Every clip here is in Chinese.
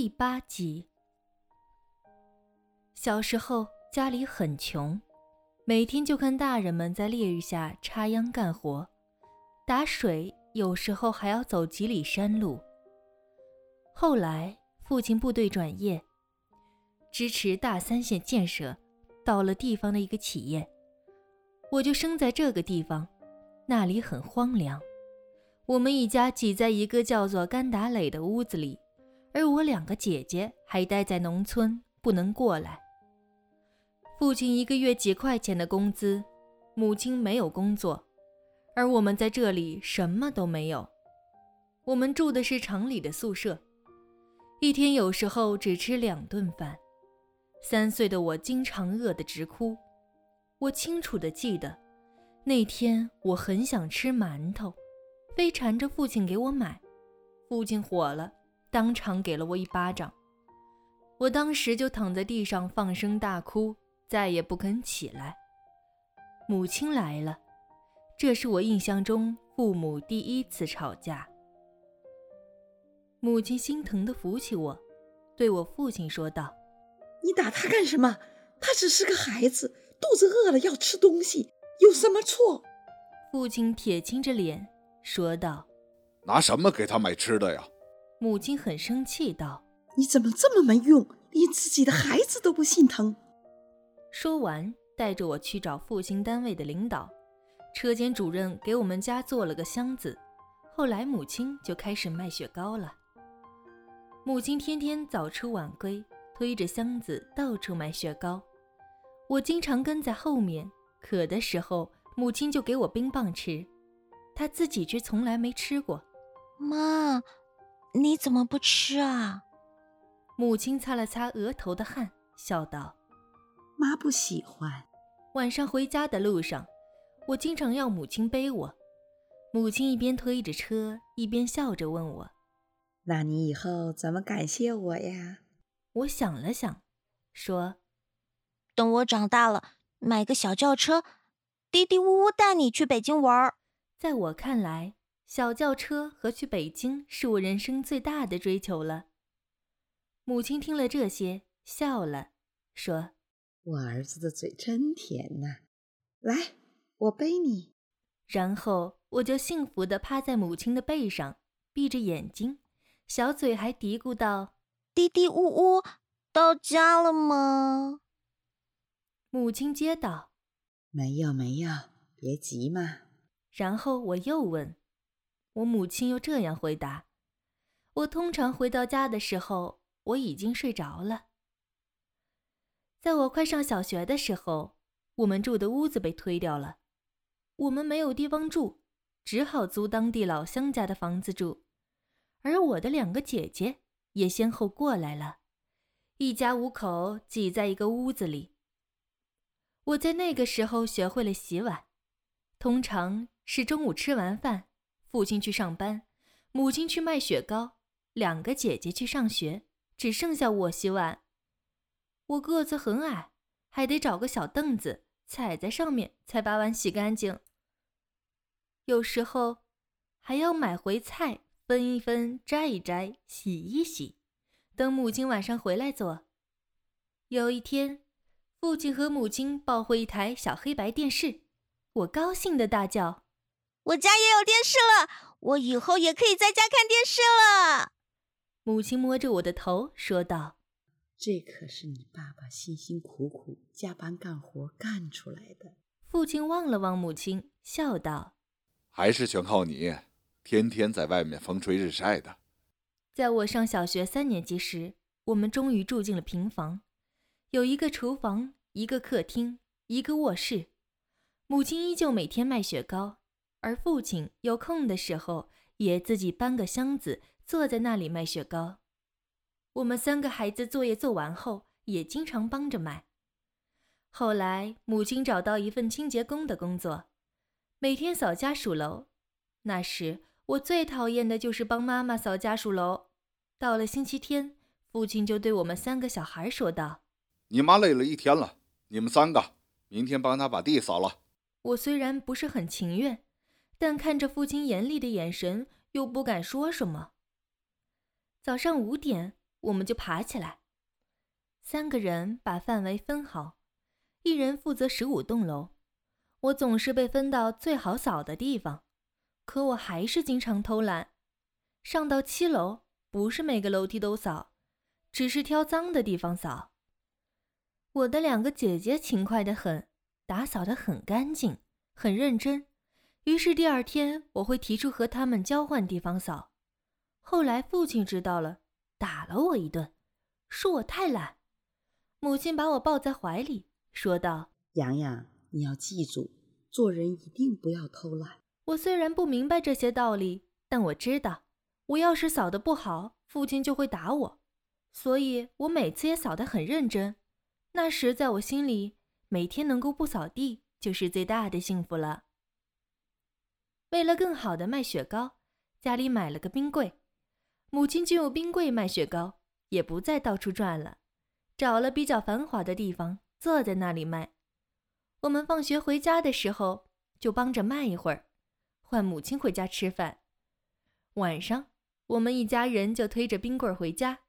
第八集。小时候家里很穷，每天就看大人们在烈日下插秧干活、打水，有时候还要走几里山路。后来父亲部队转业，支持大三线建设，到了地方的一个企业，我就生在这个地方，那里很荒凉。我们一家挤在一个叫做甘达垒的屋子里，而我两个姐姐还待在农村，不能过来。父亲一个月几块钱的工资，母亲没有工作，而我们在这里什么都没有。我们住的是城里的宿舍，一天有时候只吃两顿饭。三岁的我经常饿得直哭。我清楚地记得，那天我很想吃馒头。非缠着父亲给我买，父亲火了，当场给了我一巴掌。我当时就躺在地上放声大哭，再也不肯起来。母亲来了，这是我印象中父母第一次吵架。母亲心疼的扶起我，对我父亲说道：“你打他干什么？他只是个孩子，肚子饿了要吃东西，有什么错？”父亲铁青着脸。说道：“拿什么给他买吃的呀？”母亲很生气道：“你怎么这么没用，连自己的孩子都不心疼？”说完，带着我去找复兴单位的领导。车间主任给我们家做了个箱子。后来母亲就开始卖雪糕了。母亲天天早出晚归，推着箱子到处卖雪糕。我经常跟在后面，渴的时候，母亲就给我冰棒吃。她自己却从来没吃过。妈，你怎么不吃啊？母亲擦了擦额头的汗，笑道：“妈不喜欢。”晚上回家的路上，我经常要母亲背我。母亲一边推着车，一边笑着问我：“那你以后怎么感谢我呀？”我想了想，说：“等我长大了，买个小轿车，嘀嘀呜呜带你去北京玩儿。”在我看来，小轿车和去北京是我人生最大的追求了。母亲听了这些，笑了，说：“我儿子的嘴真甜呐，来，我背你。”然后我就幸福地趴在母亲的背上，闭着眼睛，小嘴还嘀咕道：“嘀嘀呜呜，到家了吗？”母亲接道：“没有，没有，别急嘛。”然后我又问，我母亲又这样回答。我通常回到家的时候，我已经睡着了。在我快上小学的时候，我们住的屋子被推掉了，我们没有地方住，只好租当地老乡家的房子住。而我的两个姐姐也先后过来了，一家五口挤在一个屋子里。我在那个时候学会了洗碗，通常。是中午吃完饭，父亲去上班，母亲去卖雪糕，两个姐姐去上学，只剩下我洗碗。我个子很矮，还得找个小凳子踩在上面才把碗洗干净。有时候还要买回菜分一分、摘一摘、洗一洗，等母亲晚上回来做。有一天，父亲和母亲抱回一台小黑白电视，我高兴的大叫。我家也有电视了，我以后也可以在家看电视了。母亲摸着我的头说道：“这可是你爸爸辛辛苦苦加班干活干出来的。”父亲望了望母亲，笑道：“还是全靠你，天天在外面风吹日晒的。”在我上小学三年级时，我们终于住进了平房，有一个厨房，一个客厅，一个卧室。母亲依旧每天卖雪糕。而父亲有空的时候，也自己搬个箱子，坐在那里卖雪糕。我们三个孩子作业做完后，也经常帮着卖。后来，母亲找到一份清洁工的工作，每天扫家属楼。那时，我最讨厌的就是帮妈妈扫家属楼。到了星期天，父亲就对我们三个小孩说道：“你妈累了一天了，你们三个明天帮她把地扫了。”我虽然不是很情愿。但看着父亲严厉的眼神，又不敢说什么。早上五点，我们就爬起来。三个人把范围分好，一人负责十五栋楼。我总是被分到最好扫的地方，可我还是经常偷懒。上到七楼，不是每个楼梯都扫，只是挑脏的地方扫。我的两个姐姐勤快的很，打扫的很干净，很认真。于是第二天，我会提出和他们交换地方扫。后来父亲知道了，打了我一顿，说我太懒。母亲把我抱在怀里，说道：“洋洋，你要记住，做人一定不要偷懒。”我虽然不明白这些道理，但我知道，我要是扫的不好，父亲就会打我。所以我每次也扫得很认真。那时在我心里，每天能够不扫地就是最大的幸福了。为了更好的卖雪糕，家里买了个冰柜，母亲就用冰柜卖雪糕，也不再到处转了。找了比较繁华的地方，坐在那里卖。我们放学回家的时候，就帮着卖一会儿，换母亲回家吃饭。晚上，我们一家人就推着冰棍回家。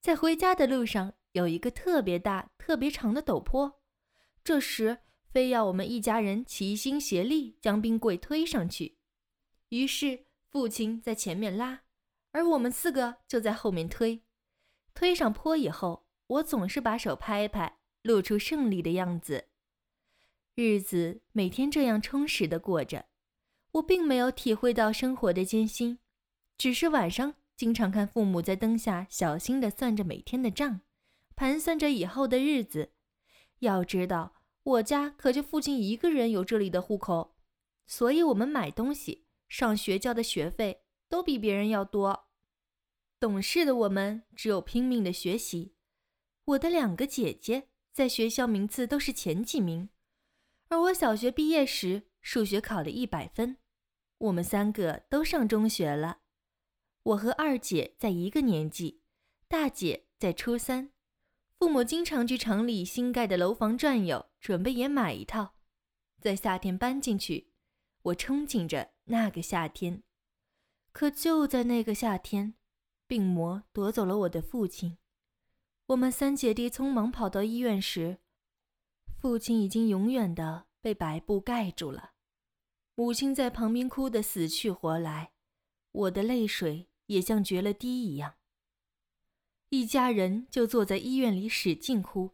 在回家的路上，有一个特别大、特别长的陡坡，这时非要我们一家人齐心协力将冰柜推上去。于是，父亲在前面拉，而我们四个就在后面推。推上坡以后。我总是把手拍拍，露出胜利的样子。日子每天这样充实的过着，我并没有体会到生活的艰辛，只是晚上经常看父母在灯下小心地算着每天的账，盘算着以后的日子。要知道，我家可就父亲一个人有这里的户口，所以我们买东西、上学交的学费都比别人要多。懂事的我们只有拼命的学习。我的两个姐姐在学校名次都是前几名，而我小学毕业时数学考了一百分。我们三个都上中学了，我和二姐在一个年纪，大姐在初三。父母经常去城里新盖的楼房转悠，准备也买一套，在夏天搬进去。我憧憬着那个夏天，可就在那个夏天，病魔夺走了我的父亲。我们三姐弟匆忙跑到医院时，父亲已经永远的被白布盖住了，母亲在旁边哭得死去活来，我的泪水也像决了堤一样。一家人就坐在医院里使劲哭。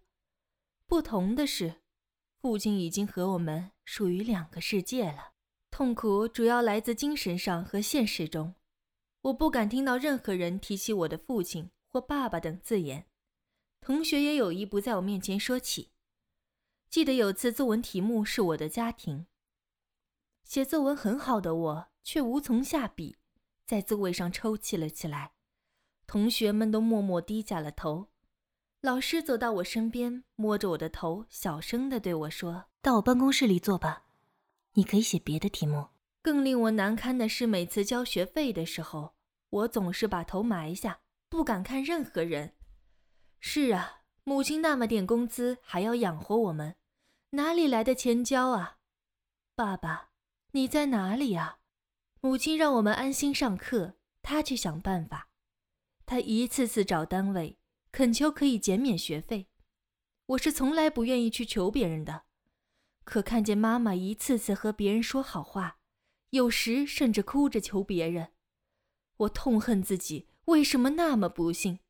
不同的是，父亲已经和我们属于两个世界了。痛苦主要来自精神上和现实中，我不敢听到任何人提起我的父亲或爸爸等字眼。同学也有意不在我面前说起。记得有次作文题目是我的家庭，写作文很好的我却无从下笔，在座位上抽泣了起来。同学们都默默低下了头。老师走到我身边，摸着我的头，小声地对我说：“到我办公室里坐吧，你可以写别的题目。”更令我难堪的是，每次交学费的时候，我总是把头埋下，不敢看任何人。是啊，母亲那么点工资还要养活我们，哪里来的钱交啊？爸爸，你在哪里啊？母亲让我们安心上课，他去想办法。他一次次找单位，恳求可以减免学费。我是从来不愿意去求别人的，可看见妈妈一次次和别人说好话，有时甚至哭着求别人，我痛恨自己为什么那么不幸。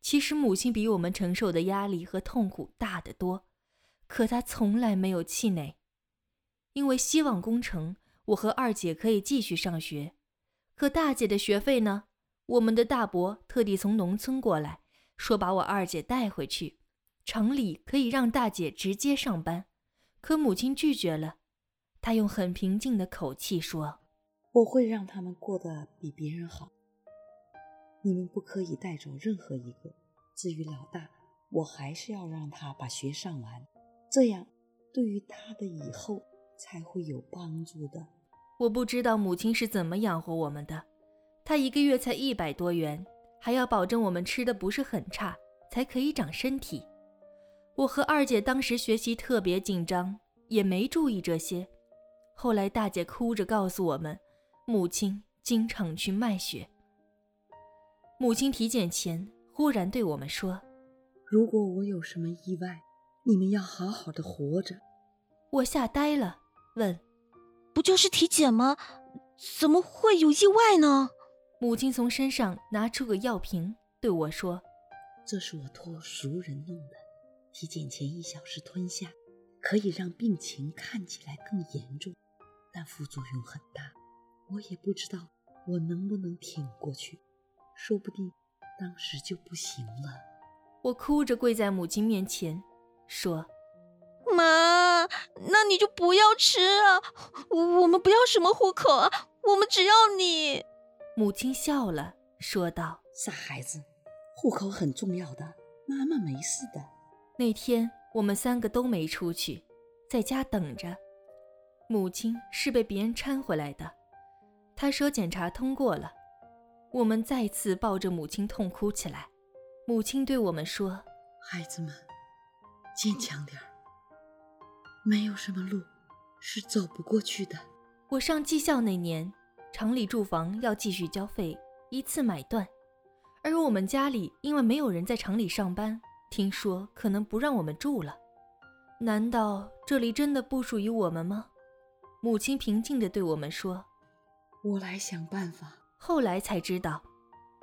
其实母亲比我们承受的压力和痛苦大得多，可她从来没有气馁。因为希望工程，我和二姐可以继续上学。可大姐的学费呢？我们的大伯特地从农村过来，说把我二姐带回去，城里可以让大姐直接上班。可母亲拒绝了，她用很平静的口气说：“我会让他们过得比别人好。”你们不可以带走任何一个。至于老大，我还是要让他把学上完，这样对于他的以后才会有帮助的。我不知道母亲是怎么养活我们的，她一个月才一百多元，还要保证我们吃的不是很差，才可以长身体。我和二姐当时学习特别紧张，也没注意这些。后来大姐哭着告诉我们，母亲经常去卖血。母亲体检前忽然对我们说：“如果我有什么意外，你们要好好的活着。”我吓呆了，问：“不就是体检吗？怎么会有意外呢？”母亲从身上拿出个药瓶，对我说：“这是我托熟人弄的，体检前一小时吞下，可以让病情看起来更严重，但副作用很大。我也不知道我能不能挺过去，说不定当时就不行了。”我哭着跪在母亲面前，说：“妈，那你就不要吃啊！我们不要什么户口啊，我们只要你。”母亲笑了，说道：“傻孩子，户口很重要的，妈妈没事的。”那天我们三个都没出去，在家等着。母亲是被别人搀回来的，她说检查通过了。我们再次抱着母亲痛哭起来。母亲对我们说：“孩子们，坚强点儿，没有什么路是走不过去的。”我上技校那年。厂里住房要继续交费，一次买断。而我们家里因为没有人在厂里上班，听说可能不让我们住了。难道这里真的不属于我们吗？母亲平静地对我们说：“我来想办法。”后来才知道，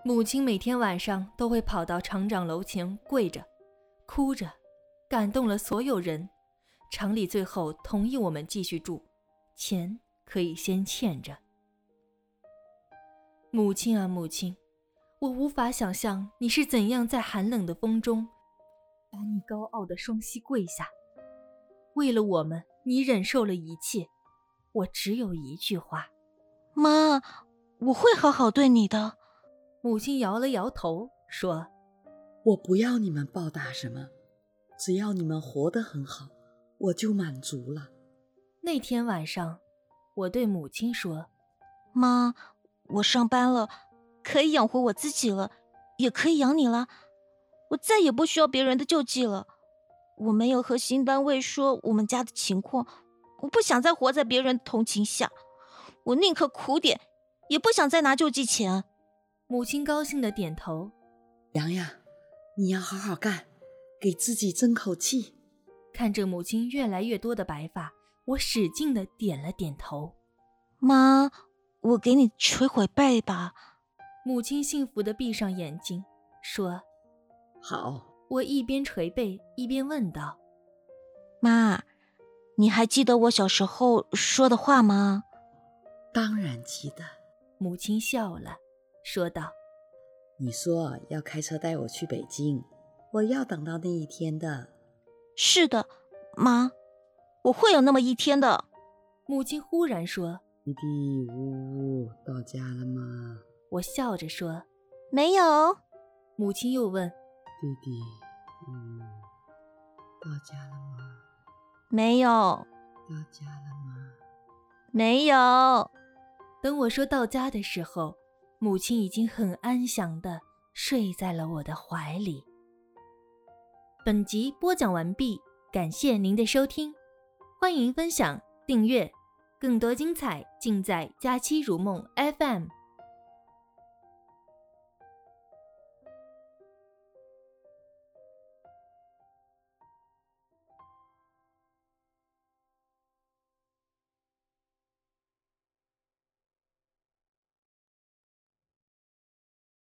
母亲每天晚上都会跑到厂长楼前跪着，哭着，感动了所有人。厂里最后同意我们继续住，钱可以先欠着。母亲啊，母亲，我无法想象你是怎样在寒冷的风中，把你高傲的双膝跪下。为了我们，你忍受了一切。我只有一句话，妈，我会好好对你的。母亲摇了摇头，说：“我不要你们报答什么，只要你们活得很好，我就满足了。”那天晚上，我对母亲说：“妈。”我上班了，可以养活我自己了，也可以养你了。我再也不需要别人的救济了。我没有和新单位说我们家的情况，我不想再活在别人的同情下。我宁可苦点，也不想再拿救济钱。母亲高兴的点头。洋洋，你要好好干，给自己争口气。看着母亲越来越多的白发，我使劲的点了点头。妈。我给你捶会背吧。母亲幸福的闭上眼睛，说：“好。”我一边捶背一边问道：“妈，你还记得我小时候说的话吗？”“当然记得。”母亲笑了，说道：“你说要开车带我去北京，我要等到那一天的。”“是的，妈，我会有那么一天的。”母亲忽然说。弟弟，呜呜，到家了吗？我笑着说：“没有。”母亲又问：“弟弟，嗯，到家了吗？”“没有。”“到家了吗？”“没有。”等我说到家的时候，母亲已经很安详的睡在了我的怀里。本集播讲完毕，感谢您的收听，欢迎分享、订阅。更多精彩尽在《佳期如梦》FM。